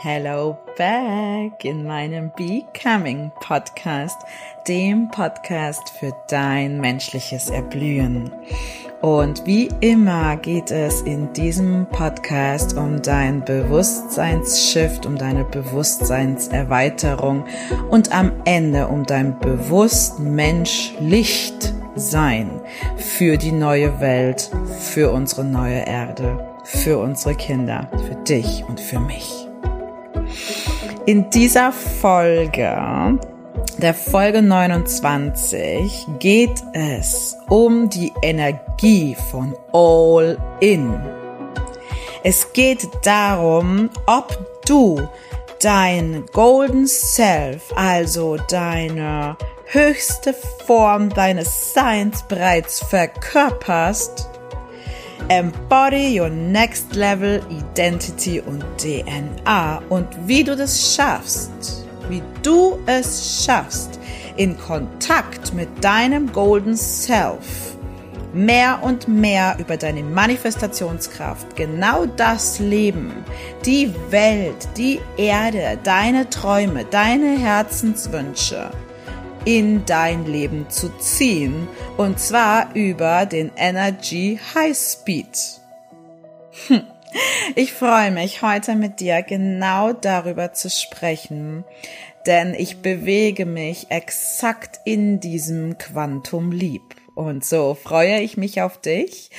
Hello back in meinem Becoming Podcast, dem Podcast für dein menschliches Erblühen. Und wie immer geht es in diesem Podcast um dein Bewusstseinsshift, um deine Bewusstseinserweiterung und am Ende um dein bewusst Menschlicht sein für die neue Welt, für unsere neue Erde, für unsere Kinder, für dich und für mich. In dieser Folge, der Folge 29, geht es um die Energie von All In. Es geht darum, ob du dein Golden Self, also deine höchste Form deines Seins bereits verkörperst Embody Your Next Level Identity und DNA und wie du das schaffst, wie du es schaffst, in Kontakt mit deinem Golden Self mehr und mehr über deine Manifestationskraft, genau das Leben, die Welt, die Erde, deine Träume, deine Herzenswünsche in dein Leben zu ziehen. Und zwar über den Energy High Speed. Hm. Ich freue mich heute mit dir genau darüber zu sprechen, denn ich bewege mich exakt in diesem Quantum Leap. Und so freue ich mich auf dich.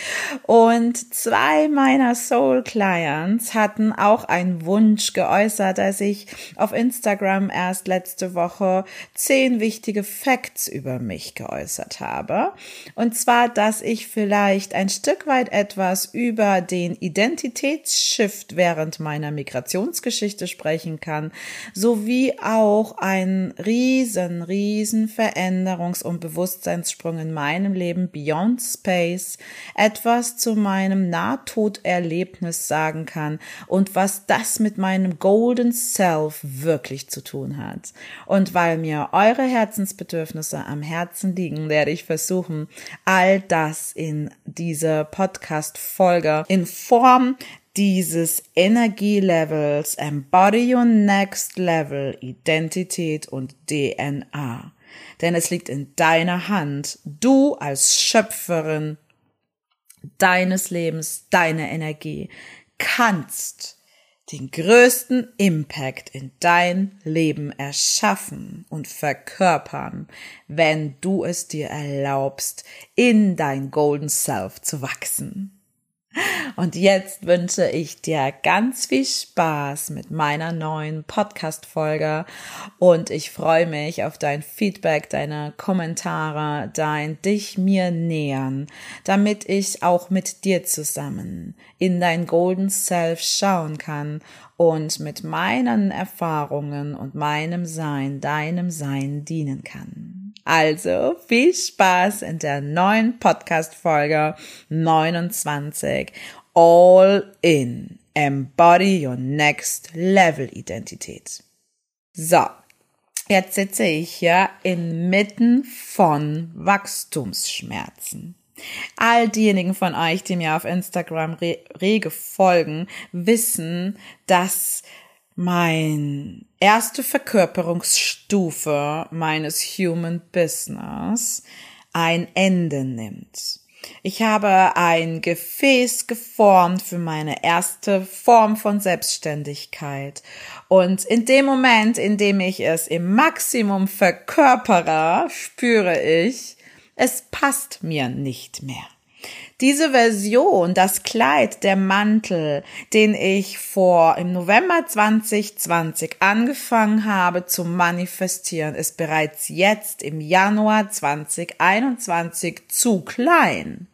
Und zwei meiner Soul Clients hatten auch einen Wunsch geäußert, als ich auf Instagram erst letzte Woche zehn wichtige Facts über mich geäußert habe. Und zwar, dass ich vielleicht ein Stück weit etwas über den Identitätsshift während meiner Migrationsgeschichte sprechen kann, sowie auch ein riesen, riesen Veränderungs- und Bewusstseinssprung in meinem meinem Leben Beyond Space etwas zu meinem Nahtoderlebnis sagen kann und was das mit meinem Golden Self wirklich zu tun hat. Und weil mir eure Herzensbedürfnisse am Herzen liegen, werde ich versuchen, all das in diese Podcast-Folge in Form dieses Energielevels Embody Your Next Level Identität und DNA denn es liegt in deiner Hand. Du als Schöpferin deines Lebens, deine Energie, kannst den größten Impact in dein Leben erschaffen und verkörpern, wenn du es dir erlaubst, in dein Golden Self zu wachsen. Und jetzt wünsche ich dir ganz viel Spaß mit meiner neuen Podcast-Folge und ich freue mich auf dein Feedback, deine Kommentare, dein dich mir nähern, damit ich auch mit dir zusammen in dein Golden Self schauen kann und mit meinen Erfahrungen und meinem Sein, deinem Sein dienen kann. Also viel Spaß in der neuen Podcast-Folge 29. All in. Embody your next level Identität. So. Jetzt sitze ich hier inmitten von Wachstumsschmerzen. All diejenigen von euch, die mir auf Instagram rege folgen, wissen, dass mein erste Verkörperungsstufe meines Human Business ein Ende nimmt. Ich habe ein Gefäß geformt für meine erste Form von Selbstständigkeit. Und in dem Moment, in dem ich es im Maximum verkörpere, spüre ich, es passt mir nicht mehr. Diese Version, das Kleid, der Mantel, den ich vor im November 2020 angefangen habe zu manifestieren, ist bereits jetzt im Januar 2021 zu klein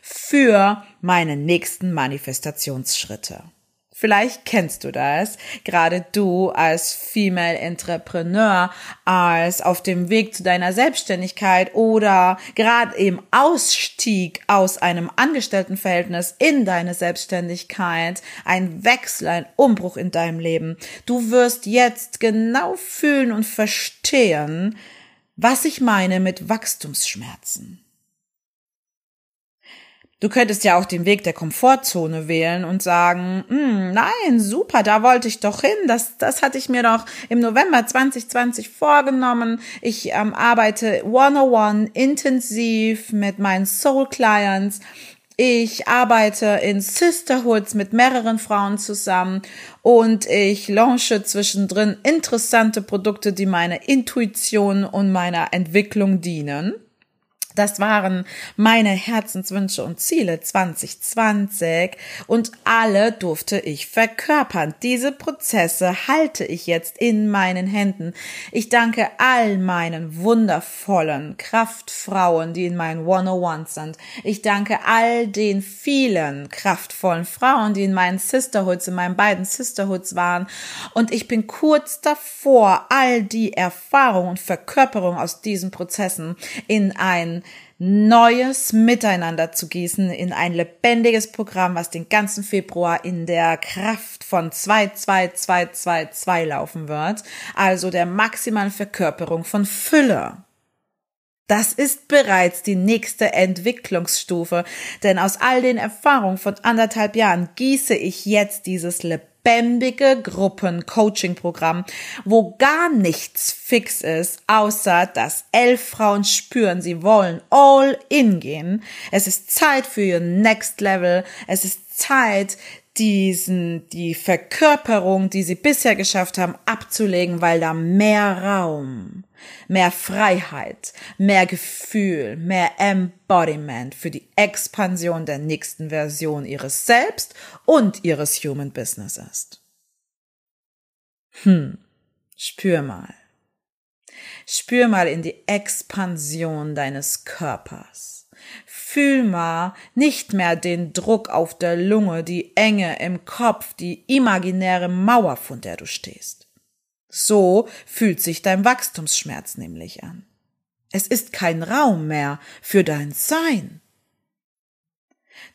für meine nächsten Manifestationsschritte. Vielleicht kennst du das, gerade du als Female Entrepreneur, als auf dem Weg zu deiner Selbstständigkeit oder gerade im Ausstieg aus einem Angestelltenverhältnis in deine Selbstständigkeit, ein Wechsel, ein Umbruch in deinem Leben. Du wirst jetzt genau fühlen und verstehen, was ich meine mit Wachstumsschmerzen. Du könntest ja auch den Weg der Komfortzone wählen und sagen, hm, nein, super, da wollte ich doch hin. Das, das hatte ich mir doch im November 2020 vorgenommen. Ich ähm, arbeite one-on-one intensiv mit meinen Soul Clients. Ich arbeite in Sisterhoods mit mehreren Frauen zusammen und ich launche zwischendrin interessante Produkte, die meiner Intuition und meiner Entwicklung dienen. Das waren meine Herzenswünsche und Ziele 2020 und alle durfte ich verkörpern. Diese Prozesse halte ich jetzt in meinen Händen. Ich danke all meinen wundervollen Kraftfrauen, die in meinen 101 sind. Ich danke all den vielen kraftvollen Frauen, die in meinen Sisterhoods, in meinen beiden Sisterhoods waren. Und ich bin kurz davor, all die Erfahrungen und Verkörperung aus diesen Prozessen in ein neues Miteinander zu gießen in ein lebendiges Programm, was den ganzen Februar in der Kraft von 22222 laufen wird, also der maximalen Verkörperung von Fülle. Das ist bereits die nächste Entwicklungsstufe, denn aus all den Erfahrungen von anderthalb Jahren gieße ich jetzt dieses lebendige lebendige Gruppen-Coaching-Programm, wo gar nichts fix ist, außer dass elf Frauen spüren, sie wollen all in gehen. Es ist Zeit für ihr Next Level. Es ist Zeit, diesen, die Verkörperung, die sie bisher geschafft haben, abzulegen, weil da mehr Raum, mehr Freiheit, mehr Gefühl, mehr Embodiment für die Expansion der nächsten Version ihres Selbst und ihres Human Business ist. Hm, spür mal. Spür mal in die Expansion deines Körpers. Fühl mal nicht mehr den Druck auf der Lunge, die Enge im Kopf, die imaginäre Mauer, von der du stehst. So fühlt sich dein Wachstumsschmerz nämlich an. Es ist kein Raum mehr für dein Sein.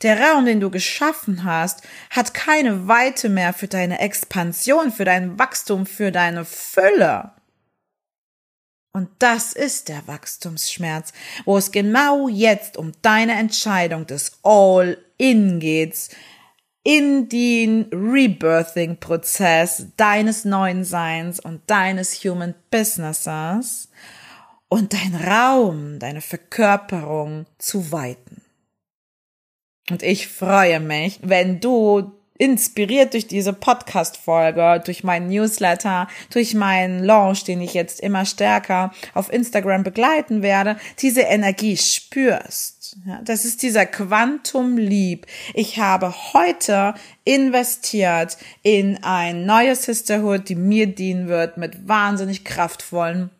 Der Raum, den du geschaffen hast, hat keine Weite mehr für deine Expansion, für dein Wachstum, für deine Fülle. Und das ist der Wachstumsschmerz, wo es genau jetzt um deine Entscheidung des All-In geht, in den Rebirthing-Prozess deines neuen Seins und deines Human Businesses und dein Raum, deine Verkörperung zu weiten. Und ich freue mich, wenn du inspiriert durch diese Podcast-Folge, durch meinen Newsletter, durch meinen Launch, den ich jetzt immer stärker auf Instagram begleiten werde, diese Energie spürst. Ja, das ist dieser Quantum Leap. Ich habe heute investiert in ein neues Sisterhood, die mir dienen wird mit wahnsinnig kraftvollen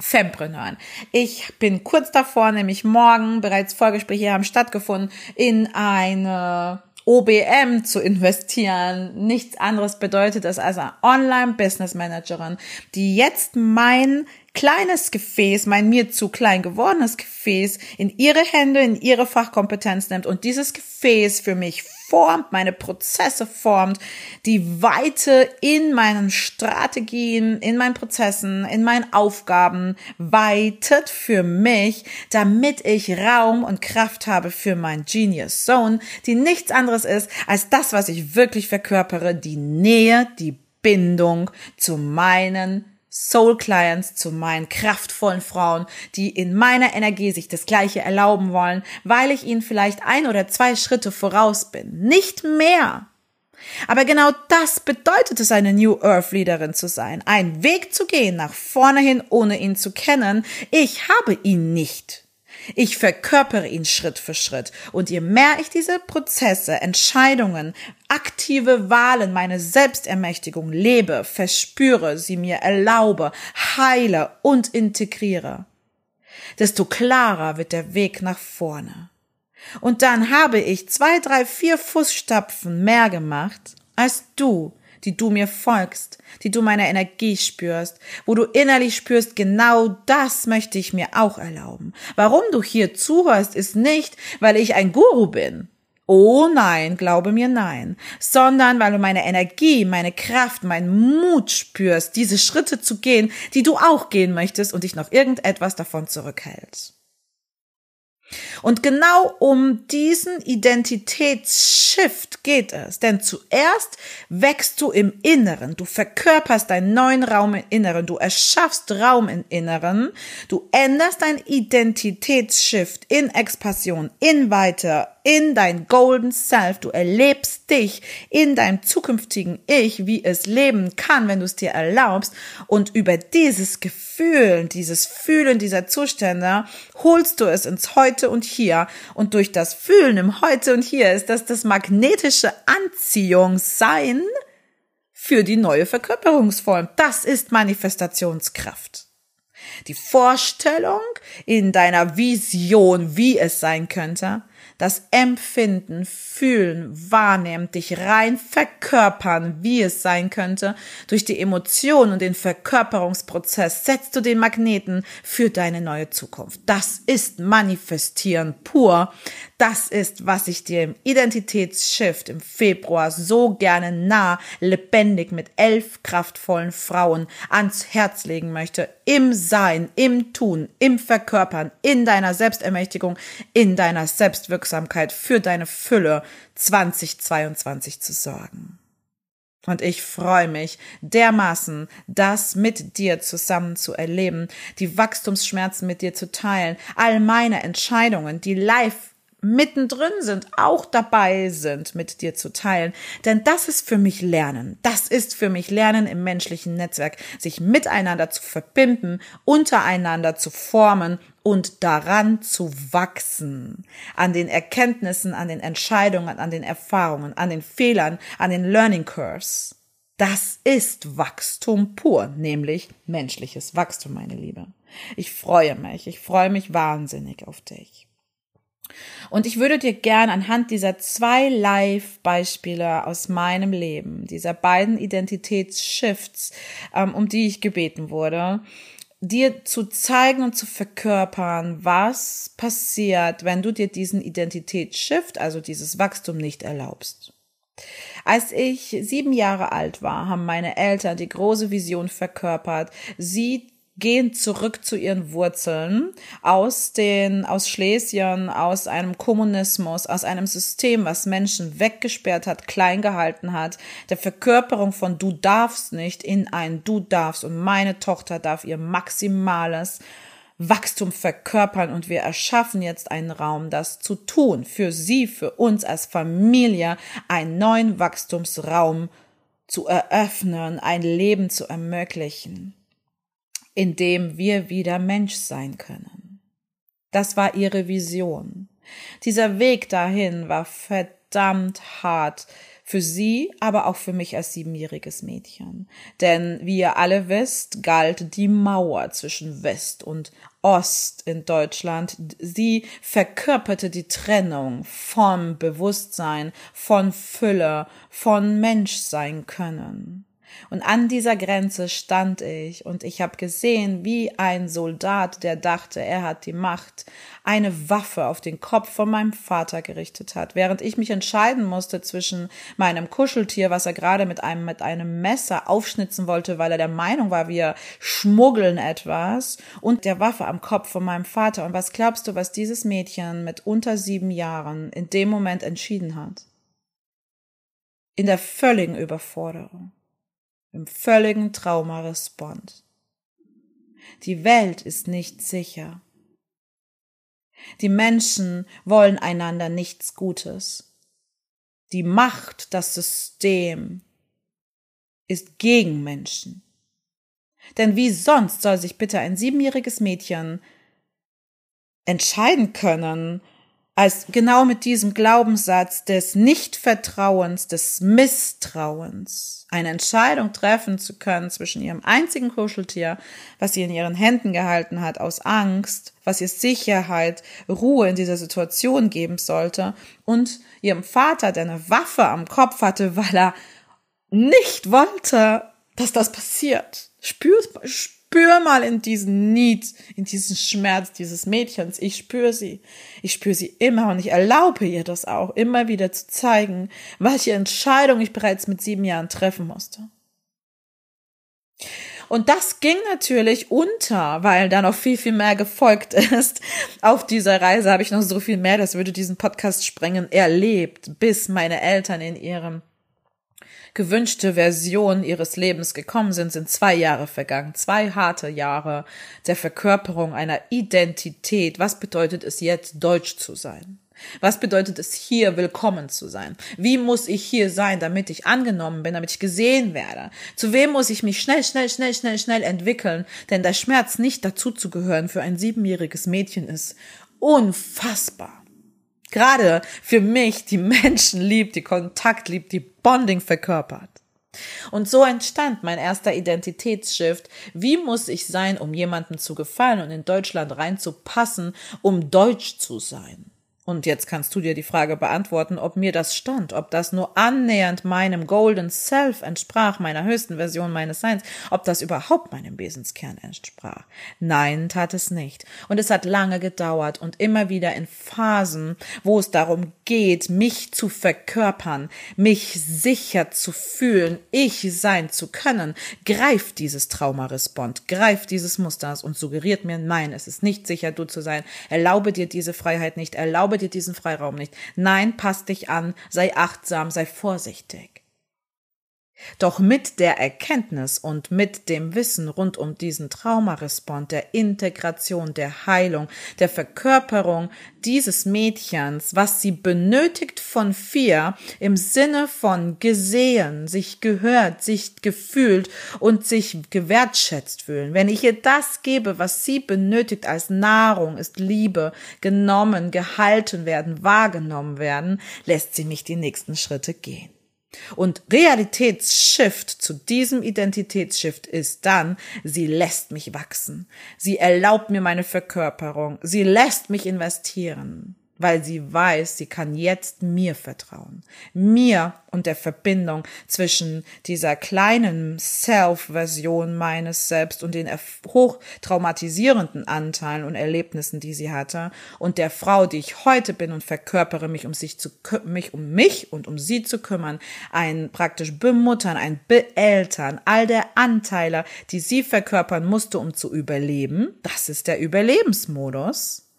Fempreneuren. Ich bin kurz davor, nämlich morgen, bereits Vorgespräche haben stattgefunden, in eine OBM zu investieren nichts anderes bedeutet das als eine Online-Business Managerin, die jetzt mein kleines Gefäß, mein mir zu klein gewordenes Gefäß in ihre Hände, in ihre Fachkompetenz nimmt und dieses Gefäß für mich formt, meine Prozesse formt, die Weite in meinen Strategien, in meinen Prozessen, in meinen Aufgaben weitet für mich, damit ich Raum und Kraft habe für mein Genius Zone, die nichts anderes ist als das, was ich wirklich verkörpere, die Nähe, die Bindung zu meinen Soul Clients, zu meinen kraftvollen Frauen, die in meiner Energie sich das Gleiche erlauben wollen, weil ich ihnen vielleicht ein oder zwei Schritte voraus bin. Nicht mehr. Aber genau das bedeutet es, eine New Earth Leaderin zu sein. Einen Weg zu gehen nach vorne hin, ohne ihn zu kennen. Ich habe ihn nicht. Ich verkörpere ihn Schritt für Schritt. Und je mehr ich diese Prozesse, Entscheidungen, aktive Wahlen, meine Selbstermächtigung lebe, verspüre, sie mir erlaube, heile und integriere, desto klarer wird der Weg nach vorne. Und dann habe ich zwei, drei, vier Fußstapfen mehr gemacht als du, die du mir folgst, die du meiner Energie spürst, wo du innerlich spürst, genau das möchte ich mir auch erlauben. Warum du hier zuhörst, ist nicht, weil ich ein Guru bin. Oh nein, glaube mir nein, sondern weil du meine Energie, meine Kraft, meinen Mut spürst, diese Schritte zu gehen, die du auch gehen möchtest und dich noch irgendetwas davon zurückhältst. Und genau um diesen Identitätsshift geht es. Denn zuerst wächst du im Inneren. Du verkörperst deinen neuen Raum im Inneren. Du erschaffst Raum im Inneren. Du änderst dein Identitätsshift in Expansion, in Weiter, in dein Golden Self. Du erlebst dich in deinem zukünftigen Ich, wie es leben kann, wenn du es dir erlaubst. Und über dieses Gefühl, dieses Fühlen dieser Zustände holst du es ins Heute und Hier. Und durch das Fühlen im Heute und Hier ist das das magnetische Anziehungssein für die neue Verkörperungsform. Das ist Manifestationskraft. Die Vorstellung in deiner Vision, wie es sein könnte, das Empfinden, Fühlen, Wahrnehmen, dich rein verkörpern, wie es sein könnte, durch die Emotionen und den Verkörperungsprozess setzt du den Magneten für deine neue Zukunft. Das ist Manifestieren pur. Das ist, was ich dir im Identitätsshift im Februar so gerne nah, lebendig mit elf kraftvollen Frauen ans Herz legen möchte. Im Sein, im Tun, im Verkörpern, in deiner Selbstermächtigung, in deiner Selbstwirksamkeit für deine Fülle 2022 zu sorgen. Und ich freue mich dermaßen, das mit dir zusammen zu erleben, die Wachstumsschmerzen mit dir zu teilen, all meine Entscheidungen, die live mittendrin sind, auch dabei sind, mit dir zu teilen. Denn das ist für mich Lernen. Das ist für mich Lernen im menschlichen Netzwerk, sich miteinander zu verbinden, untereinander zu formen und daran zu wachsen. An den Erkenntnissen, an den Entscheidungen, an den Erfahrungen, an den Fehlern, an den Learning Curves. Das ist Wachstum pur, nämlich menschliches Wachstum, meine Liebe. Ich freue mich, ich freue mich wahnsinnig auf dich. Und ich würde dir gern anhand dieser zwei Live-Beispiele aus meinem Leben, dieser beiden Identitätsshifts, ähm, um die ich gebeten wurde, dir zu zeigen und zu verkörpern, was passiert, wenn du dir diesen Identitätsshift, also dieses Wachstum nicht erlaubst. Als ich sieben Jahre alt war, haben meine Eltern die große Vision verkörpert, sie gehen zurück zu ihren Wurzeln aus den, aus Schlesien, aus einem Kommunismus, aus einem System, was Menschen weggesperrt hat, klein gehalten hat, der Verkörperung von du darfst nicht in ein du darfst und meine Tochter darf ihr maximales Wachstum verkörpern und wir erschaffen jetzt einen Raum, das zu tun, für sie, für uns als Familie, einen neuen Wachstumsraum zu eröffnen, ein Leben zu ermöglichen in dem wir wieder Mensch sein können. Das war ihre Vision. Dieser Weg dahin war verdammt hart für sie, aber auch für mich als siebenjähriges Mädchen. Denn wie ihr alle wisst, galt die Mauer zwischen West und Ost in Deutschland. Sie verkörperte die Trennung vom Bewusstsein, von Fülle, von Menschsein können. Und an dieser Grenze stand ich und ich habe gesehen, wie ein Soldat, der dachte, er hat die Macht, eine Waffe auf den Kopf von meinem Vater gerichtet hat, während ich mich entscheiden musste zwischen meinem Kuscheltier, was er gerade mit einem mit einem Messer aufschnitzen wollte, weil er der Meinung war, wir schmuggeln etwas, und der Waffe am Kopf von meinem Vater. Und was glaubst du, was dieses Mädchen mit unter sieben Jahren in dem Moment entschieden hat? In der völligen Überforderung im völligen Traumarespond. Die Welt ist nicht sicher. Die Menschen wollen einander nichts Gutes. Die Macht, das System ist gegen Menschen. Denn wie sonst soll sich bitte ein siebenjähriges Mädchen entscheiden können, als genau mit diesem Glaubenssatz des Nichtvertrauens, des Misstrauens, eine Entscheidung treffen zu können zwischen ihrem einzigen Kuscheltier, was sie in ihren Händen gehalten hat, aus Angst, was ihr Sicherheit, Ruhe in dieser Situation geben sollte, und ihrem Vater, der eine Waffe am Kopf hatte, weil er nicht wollte, dass das passiert. Spür, spür spür mal in diesen Need, in diesen Schmerz dieses Mädchens. Ich spüre sie. Ich spüre sie immer und ich erlaube ihr das auch, immer wieder zu zeigen, welche Entscheidung ich bereits mit sieben Jahren treffen musste. Und das ging natürlich unter, weil da noch viel, viel mehr gefolgt ist. Auf dieser Reise habe ich noch so viel mehr, das würde diesen Podcast sprengen, erlebt, bis meine Eltern in ihrem gewünschte Version ihres Lebens gekommen sind, sind zwei Jahre vergangen. Zwei harte Jahre der Verkörperung einer Identität. Was bedeutet es jetzt, deutsch zu sein? Was bedeutet es hier willkommen zu sein? Wie muss ich hier sein, damit ich angenommen bin, damit ich gesehen werde? Zu wem muss ich mich schnell, schnell, schnell, schnell, schnell entwickeln? Denn der Schmerz, nicht dazu zu gehören für ein siebenjähriges Mädchen ist unfassbar. Gerade für mich, die Menschen liebt, die Kontakt liebt, die Bonding verkörpert. Und so entstand mein erster Identitätsshift. Wie muss ich sein, um jemandem zu gefallen und in Deutschland reinzupassen, um deutsch zu sein? Und jetzt kannst du dir die Frage beantworten, ob mir das stand, ob das nur annähernd meinem Golden Self entsprach, meiner höchsten Version meines Seins, ob das überhaupt meinem Wesenskern entsprach. Nein, tat es nicht. Und es hat lange gedauert und immer wieder in Phasen, wo es darum geht, mich zu verkörpern, mich sicher zu fühlen, ich sein zu können, greift dieses Traumarespond, greift dieses Musters und suggeriert mir, nein, es ist nicht sicher, du zu sein. Erlaube dir diese Freiheit nicht, erlaube dir diesen Freiraum nicht. Nein, pass dich an, sei achtsam, sei vorsichtig. Doch mit der Erkenntnis und mit dem Wissen rund um diesen Traumarespond, der Integration, der Heilung, der Verkörperung dieses Mädchens, was sie benötigt von vier im Sinne von gesehen, sich gehört, sich gefühlt und sich gewertschätzt fühlen. Wenn ich ihr das gebe, was sie benötigt als Nahrung, ist Liebe, genommen, gehalten werden, wahrgenommen werden, lässt sie mich die nächsten Schritte gehen. Und Realitätsshift zu diesem Identitätsshift ist dann, sie lässt mich wachsen. Sie erlaubt mir meine Verkörperung. Sie lässt mich investieren weil sie weiß, sie kann jetzt mir vertrauen. Mir und der Verbindung zwischen dieser kleinen Self-Version meines Selbst und den hochtraumatisierenden Anteilen und Erlebnissen, die sie hatte, und der Frau, die ich heute bin und verkörpere mich, um sich zu, mich um mich und um sie zu kümmern, ein praktisch bemuttern, ein beeltern, all der Anteile, die sie verkörpern musste, um zu überleben. Das ist der Überlebensmodus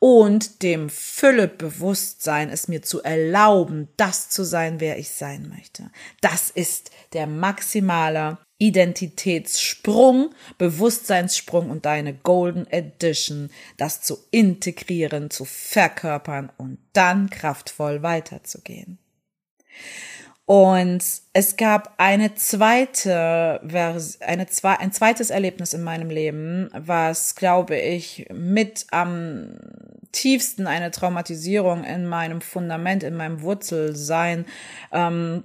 und dem Füllebewusstsein es mir zu erlauben, das zu sein, wer ich sein möchte. Das ist der maximale Identitätssprung, Bewusstseinssprung und deine Golden Edition, das zu integrieren, zu verkörpern und dann kraftvoll weiterzugehen. Und es gab eine zweite, eine, ein zweites Erlebnis in meinem Leben, was, glaube ich, mit am tiefsten eine Traumatisierung in meinem Fundament, in meinem Wurzelsein ähm,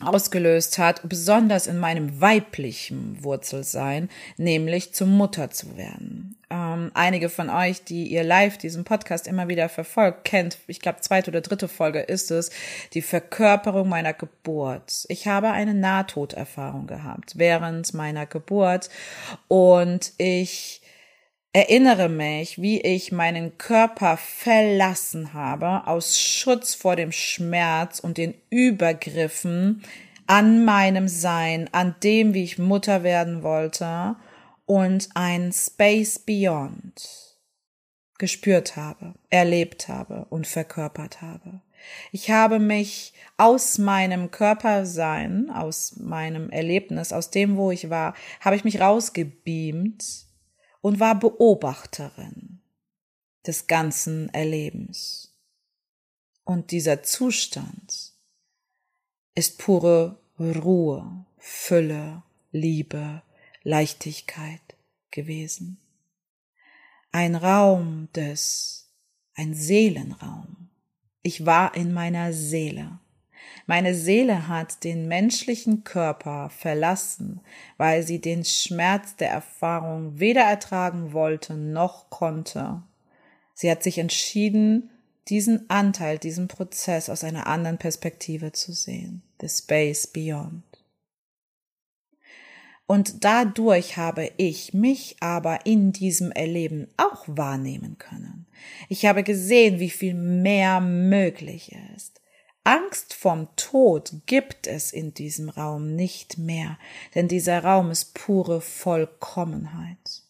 ausgelöst hat, besonders in meinem weiblichen Wurzelsein, nämlich zur Mutter zu werden. Ähm, einige von euch, die ihr live diesen Podcast immer wieder verfolgt, kennt, ich glaube, zweite oder dritte Folge ist es, die Verkörperung meiner Geburt. Ich habe eine Nahtoderfahrung gehabt während meiner Geburt und ich erinnere mich, wie ich meinen Körper verlassen habe aus Schutz vor dem Schmerz und den Übergriffen an meinem Sein, an dem, wie ich Mutter werden wollte und ein Space Beyond gespürt habe, erlebt habe und verkörpert habe. Ich habe mich aus meinem Körpersein, aus meinem Erlebnis, aus dem, wo ich war, habe ich mich rausgebeamt und war Beobachterin des ganzen Erlebens. Und dieser Zustand ist pure Ruhe, Fülle, Liebe, Leichtigkeit gewesen. Ein Raum des, ein Seelenraum. Ich war in meiner Seele. Meine Seele hat den menschlichen Körper verlassen, weil sie den Schmerz der Erfahrung weder ertragen wollte noch konnte. Sie hat sich entschieden, diesen Anteil, diesen Prozess aus einer anderen Perspektive zu sehen. The Space Beyond. Und dadurch habe ich mich aber in diesem Erleben auch wahrnehmen können. Ich habe gesehen, wie viel mehr möglich ist Angst vom Tod gibt es in diesem Raum nicht mehr, denn dieser Raum ist pure Vollkommenheit,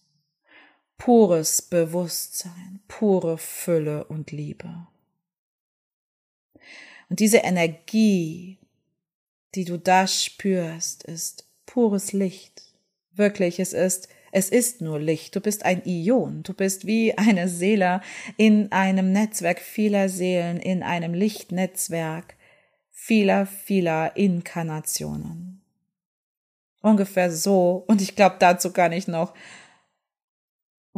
pures Bewusstsein, pure Fülle und Liebe. Und diese Energie, die du da spürst, ist pures Licht. Wirklich, es ist es ist nur Licht. Du bist ein Ion. Du bist wie eine Seele in einem Netzwerk vieler Seelen, in einem Lichtnetzwerk vieler, vieler Inkarnationen. Ungefähr so. Und ich glaube, dazu kann ich noch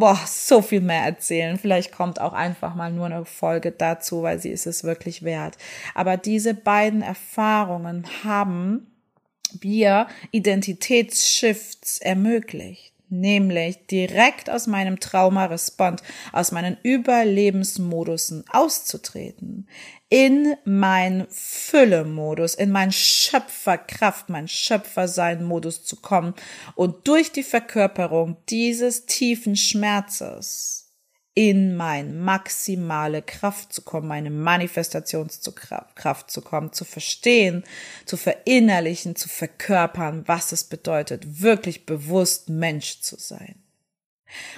boah, so viel mehr erzählen. Vielleicht kommt auch einfach mal nur eine Folge dazu, weil sie ist es wirklich wert. Aber diese beiden Erfahrungen haben mir Identitätsshifts ermöglicht nämlich direkt aus meinem Traumarespond, aus meinen Überlebensmodusen auszutreten, in mein Fülle-Modus, in mein Schöpferkraft, mein Schöpfersein-Modus zu kommen und durch die Verkörperung dieses tiefen Schmerzes in mein maximale Kraft zu kommen, meine Manifestationskraft zu kommen, zu verstehen, zu verinnerlichen, zu verkörpern, was es bedeutet, wirklich bewusst Mensch zu sein.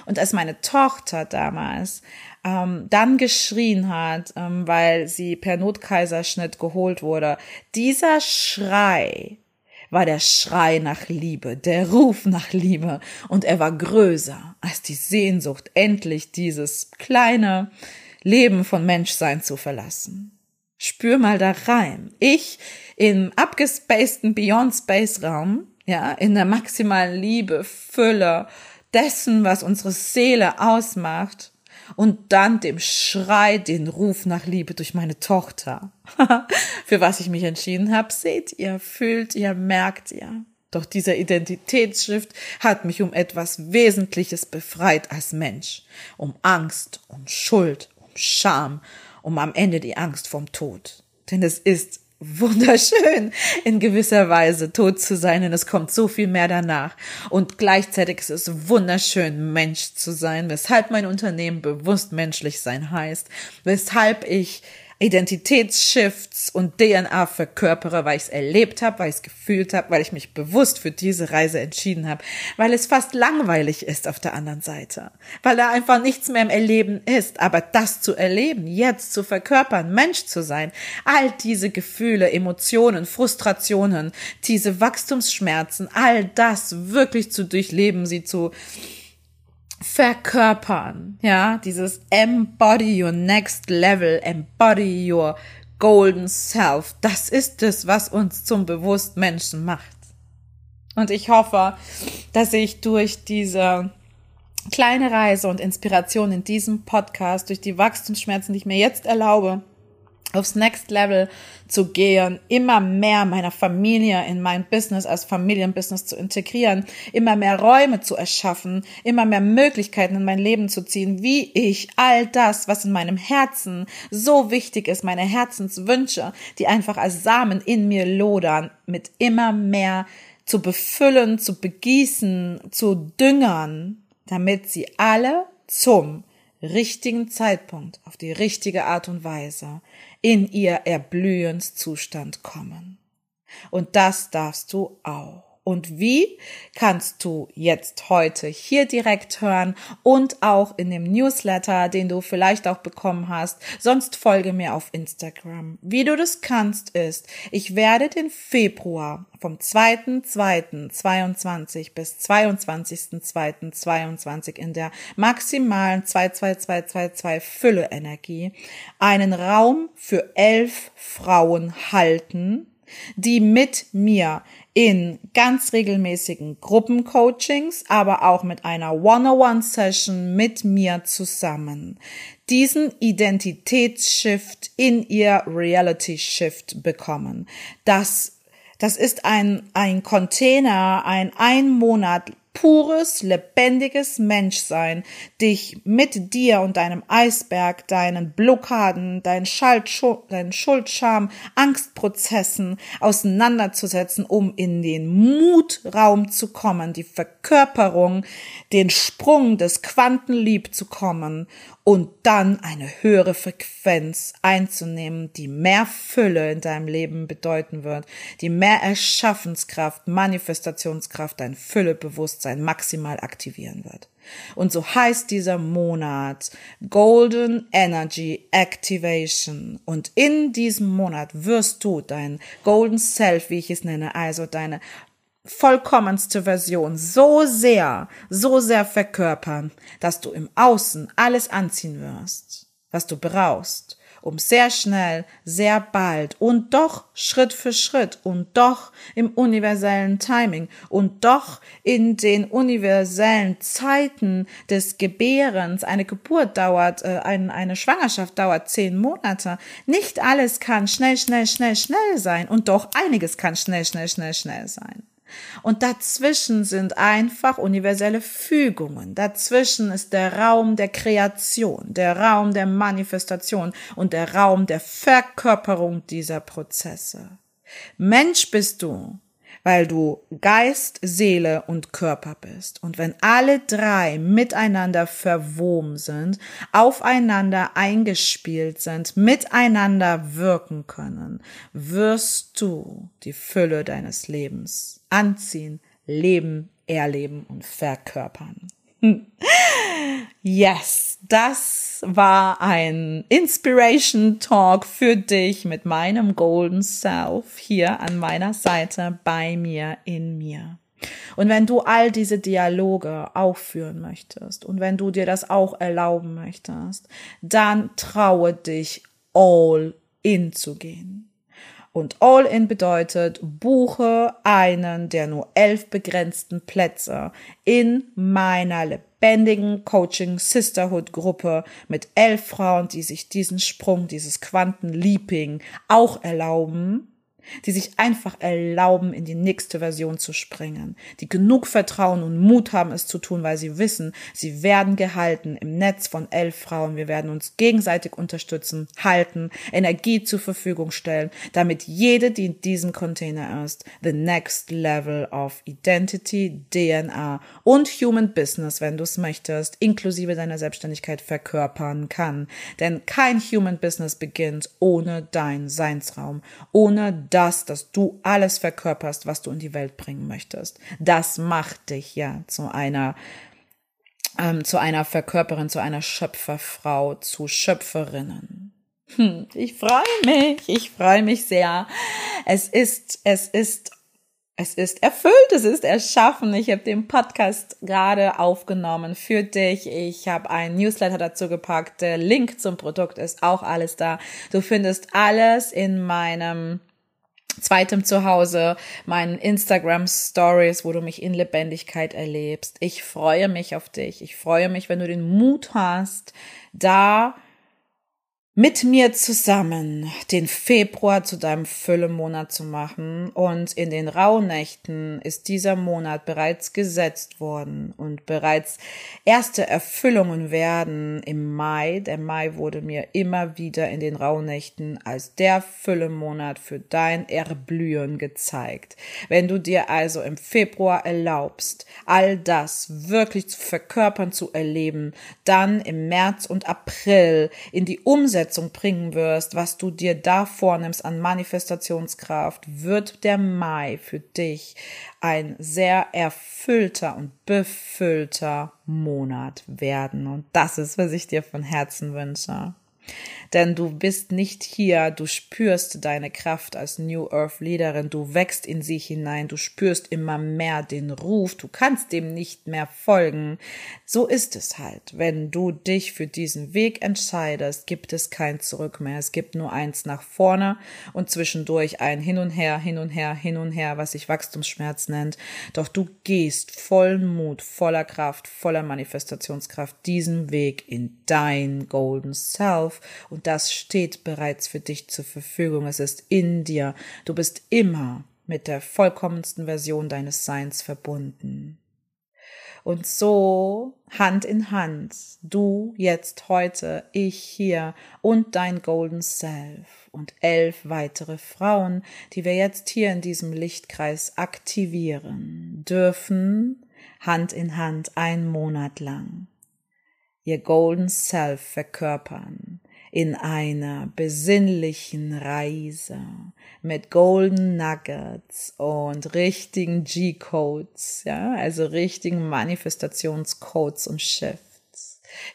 Und als meine Tochter damals ähm, dann geschrien hat, ähm, weil sie per Notkaiserschnitt geholt wurde, dieser Schrei war der Schrei nach Liebe, der Ruf nach Liebe, und er war größer als die Sehnsucht, endlich dieses kleine Leben von Menschsein zu verlassen. Spür mal da rein. Ich im abgespaceden Beyond Space Raum, ja, in der maximalen Liebe, Fülle dessen, was unsere Seele ausmacht, und dann dem Schrei, den Ruf nach Liebe durch meine Tochter. Für was ich mich entschieden habe, seht ihr, fühlt ihr, merkt ihr. Doch dieser Identitätsschrift hat mich um etwas Wesentliches befreit als Mensch. Um Angst, um Schuld, um Scham, um am Ende die Angst vom Tod. Denn es ist wunderschön, in gewisser Weise tot zu sein und es kommt so viel mehr danach. Und gleichzeitig ist es wunderschön, Mensch zu sein, weshalb mein Unternehmen bewusst menschlich sein heißt, weshalb ich Identitätsshifts und DNA verkörpere, weil ich es erlebt habe, weil ich es gefühlt habe, weil ich mich bewusst für diese Reise entschieden habe, weil es fast langweilig ist auf der anderen Seite, weil da einfach nichts mehr im Erleben ist, aber das zu erleben, jetzt zu verkörpern, Mensch zu sein, all diese Gefühle, Emotionen, Frustrationen, diese Wachstumsschmerzen, all das wirklich zu durchleben, sie zu verkörpern, ja, dieses embody your next level, embody your golden self. Das ist es, was uns zum bewussten Menschen macht. Und ich hoffe, dass ich durch diese kleine Reise und Inspiration in diesem Podcast, durch die Wachstumsschmerzen, die ich mir jetzt erlaube, aufs Next Level zu gehen, immer mehr meiner Familie in mein Business als Familienbusiness zu integrieren, immer mehr Räume zu erschaffen, immer mehr Möglichkeiten in mein Leben zu ziehen, wie ich all das, was in meinem Herzen so wichtig ist, meine Herzenswünsche, die einfach als Samen in mir lodern, mit immer mehr zu befüllen, zu begießen, zu düngern, damit sie alle zum richtigen Zeitpunkt auf die richtige Art und Weise in ihr Erblühenszustand kommen. Und das darfst du auch. Und wie kannst du jetzt heute hier direkt hören und auch in dem Newsletter, den du vielleicht auch bekommen hast. Sonst folge mir auf Instagram. Wie du das kannst ist, ich werde den Februar vom 2.2.22 bis 22.2.22 in der maximalen 22222 Fülle Energie einen Raum für elf Frauen halten, die mit mir in ganz regelmäßigen Gruppencoachings, aber auch mit einer One-on-One-Session mit mir zusammen diesen Identitätsshift in ihr Reality-Shift bekommen. Das, das ist ein, ein Container, ein ein Monat pures, lebendiges Menschsein, dich mit dir und deinem Eisberg, deinen Blockaden, deinen, deinen Schuldscham, Angstprozessen auseinanderzusetzen, um in den Mutraum zu kommen, die Verkörperung, den Sprung des Quantenlieb zu kommen und dann eine höhere Frequenz einzunehmen, die mehr Fülle in deinem Leben bedeuten wird, die mehr Erschaffenskraft, Manifestationskraft, dein Füllebewusstsein maximal aktivieren wird. Und so heißt dieser Monat Golden Energy Activation. Und in diesem Monat wirst du dein Golden Self, wie ich es nenne, also deine vollkommenste Version so sehr, so sehr verkörpern, dass du im Außen alles anziehen wirst, was du brauchst, um sehr schnell, sehr bald und doch Schritt für Schritt und doch im universellen Timing und doch in den universellen Zeiten des Gebärens. Eine Geburt dauert, äh, eine Schwangerschaft dauert zehn Monate. Nicht alles kann schnell, schnell, schnell, schnell sein und doch einiges kann schnell, schnell, schnell, schnell sein. Und dazwischen sind einfach universelle Fügungen. Dazwischen ist der Raum der Kreation, der Raum der Manifestation und der Raum der Verkörperung dieser Prozesse. Mensch bist du, weil du Geist, Seele und Körper bist. Und wenn alle drei miteinander verwoben sind, aufeinander eingespielt sind, miteinander wirken können, wirst du die Fülle deines Lebens anziehen, leben, erleben und verkörpern. Yes, das war ein Inspiration Talk für dich mit meinem Golden Self hier an meiner Seite bei mir in mir. Und wenn du all diese Dialoge aufführen möchtest und wenn du dir das auch erlauben möchtest, dann traue dich all in zu gehen. Und All-In bedeutet, buche einen der nur elf begrenzten Plätze in meiner lebendigen Coaching Sisterhood Gruppe mit elf Frauen, die sich diesen Sprung, dieses Quantenleaping auch erlauben die sich einfach erlauben, in die nächste Version zu springen, die genug Vertrauen und Mut haben, es zu tun, weil sie wissen, sie werden gehalten im Netz von elf Frauen. Wir werden uns gegenseitig unterstützen, halten, Energie zur Verfügung stellen, damit jede, die in diesem Container ist, the next level of Identity, DNA und Human Business, wenn du es möchtest, inklusive deiner Selbstständigkeit verkörpern kann. Denn kein Human Business beginnt ohne dein Seinsraum, ohne das, dass du alles verkörperst, was du in die Welt bringen möchtest. Das macht dich ja zu einer ähm, zu einer Verkörperin, zu einer Schöpferfrau, zu Schöpferinnen. Hm, ich freue mich, ich freue mich sehr. Es ist, es ist es ist erfüllt, es ist erschaffen. Ich habe den Podcast gerade aufgenommen für dich. Ich habe einen Newsletter dazu gepackt. Der Link zum Produkt ist auch alles da. Du findest alles in meinem zweitem Zuhause, meinen Instagram Stories, wo du mich in Lebendigkeit erlebst. Ich freue mich auf dich. Ich freue mich, wenn du den Mut hast, da mit mir zusammen den Februar zu deinem Füllemonat zu machen und in den Rauhnächten ist dieser Monat bereits gesetzt worden und bereits erste Erfüllungen werden im Mai. Der Mai wurde mir immer wieder in den Rauhnächten als der Füllemonat für dein Erblühen gezeigt. Wenn du dir also im Februar erlaubst, all das wirklich zu verkörpern, zu erleben, dann im März und April in die Umsetzung Umsetzung bringen wirst, was du dir da vornimmst an Manifestationskraft, wird der Mai für dich ein sehr erfüllter und befüllter Monat werden. Und das ist, was ich dir von Herzen wünsche. Denn du bist nicht hier, du spürst deine Kraft als New Earth Leaderin, du wächst in sie hinein, du spürst immer mehr den Ruf, du kannst dem nicht mehr folgen. So ist es halt. Wenn du dich für diesen Weg entscheidest, gibt es kein Zurück mehr. Es gibt nur eins nach vorne und zwischendurch ein Hin und Her, hin und her, hin und her, was sich Wachstumsschmerz nennt. Doch du gehst voll Mut, voller Kraft, voller Manifestationskraft diesen Weg in dein Golden Self und das steht bereits für dich zur Verfügung. Es ist in dir. Du bist immer mit der vollkommensten Version deines Seins verbunden. Und so Hand in Hand, du jetzt heute, ich hier und dein Golden Self und elf weitere Frauen, die wir jetzt hier in diesem Lichtkreis aktivieren, dürfen Hand in Hand einen Monat lang ihr Golden Self verkörpern in einer besinnlichen Reise mit Golden Nuggets und richtigen G-Codes, ja, also richtigen Manifestationscodes und Shifts.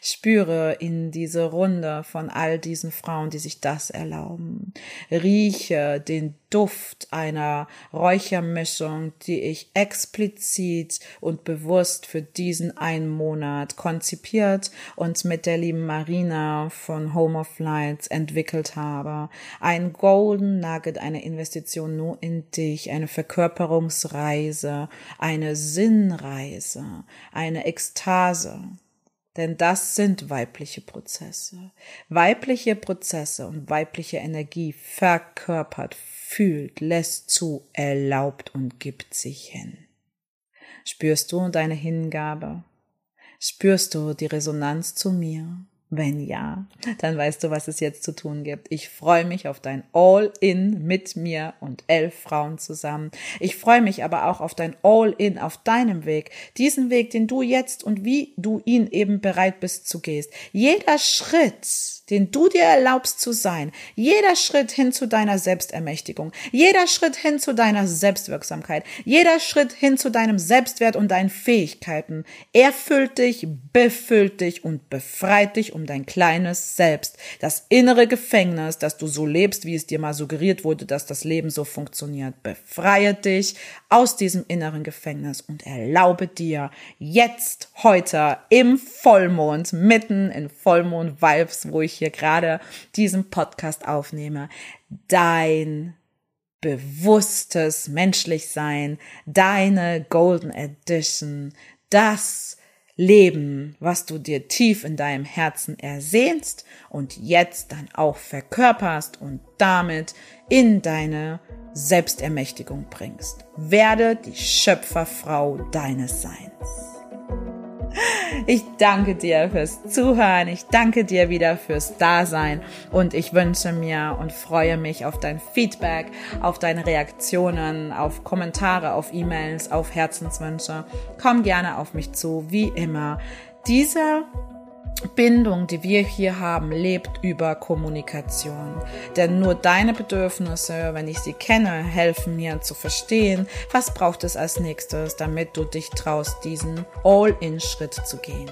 Spüre in diese Runde von all diesen Frauen, die sich das erlauben. Rieche den Duft einer Räuchermischung, die ich explizit und bewusst für diesen einen Monat konzipiert und mit der lieben Marina von Home of Lights entwickelt habe. Ein Golden Nugget, eine Investition nur in dich, eine Verkörperungsreise, eine Sinnreise, eine Ekstase. Denn das sind weibliche Prozesse. Weibliche Prozesse und weibliche Energie verkörpert, fühlt, lässt zu, erlaubt und gibt sich hin. Spürst du deine Hingabe? Spürst du die Resonanz zu mir? Wenn ja, dann weißt du, was es jetzt zu tun gibt. Ich freue mich auf dein All-In mit mir und elf Frauen zusammen. Ich freue mich aber auch auf dein All-In auf deinem Weg. Diesen Weg, den du jetzt und wie du ihn eben bereit bist zu gehst. Jeder Schritt, den du dir erlaubst zu sein, jeder Schritt hin zu deiner Selbstermächtigung, jeder Schritt hin zu deiner Selbstwirksamkeit, jeder Schritt hin zu deinem Selbstwert und deinen Fähigkeiten, erfüllt dich, befüllt dich und befreit dich um dein kleines Selbst, das innere Gefängnis, dass du so lebst, wie es dir mal suggeriert wurde, dass das Leben so funktioniert. Befreie dich aus diesem inneren Gefängnis und erlaube dir jetzt, heute, im Vollmond, mitten in Vollmond-Vibes, wo ich hier gerade diesen Podcast aufnehme, dein bewusstes Menschlichsein, deine Golden Edition, das Leben, was du dir tief in deinem Herzen ersehnst und jetzt dann auch verkörperst und damit in deine Selbstermächtigung bringst. Werde die Schöpferfrau deines Seins. Ich danke dir fürs Zuhören. Ich danke dir wieder fürs Dasein und ich wünsche mir und freue mich auf dein Feedback, auf deine Reaktionen, auf Kommentare, auf E-Mails, auf Herzenswünsche. Komm gerne auf mich zu, wie immer. Dieser Bindung, die wir hier haben, lebt über Kommunikation. Denn nur deine Bedürfnisse, wenn ich sie kenne, helfen mir zu verstehen, was braucht es als nächstes, damit du dich traust, diesen All-in-Schritt zu gehen.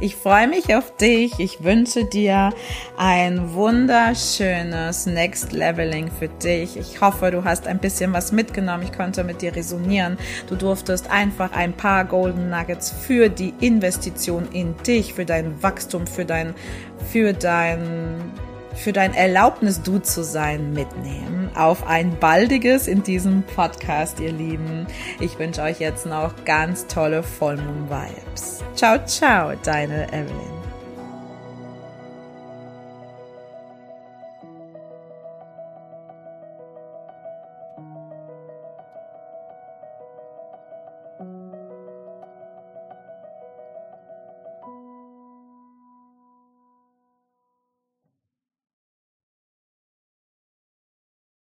Ich freue mich auf dich. Ich wünsche dir ein wunderschönes Next Leveling für dich. Ich hoffe, du hast ein bisschen was mitgenommen. Ich konnte mit dir resonieren. Du durftest einfach ein paar Golden Nuggets für die Investition in dich, für dein Wachstum, für dein, für dein, für dein Erlaubnis, du zu sein, mitnehmen. Auf ein baldiges in diesem Podcast, ihr Lieben. Ich wünsche euch jetzt noch ganz tolle Vollmond-Vibes. Ciao, ciao, deine Evelyn.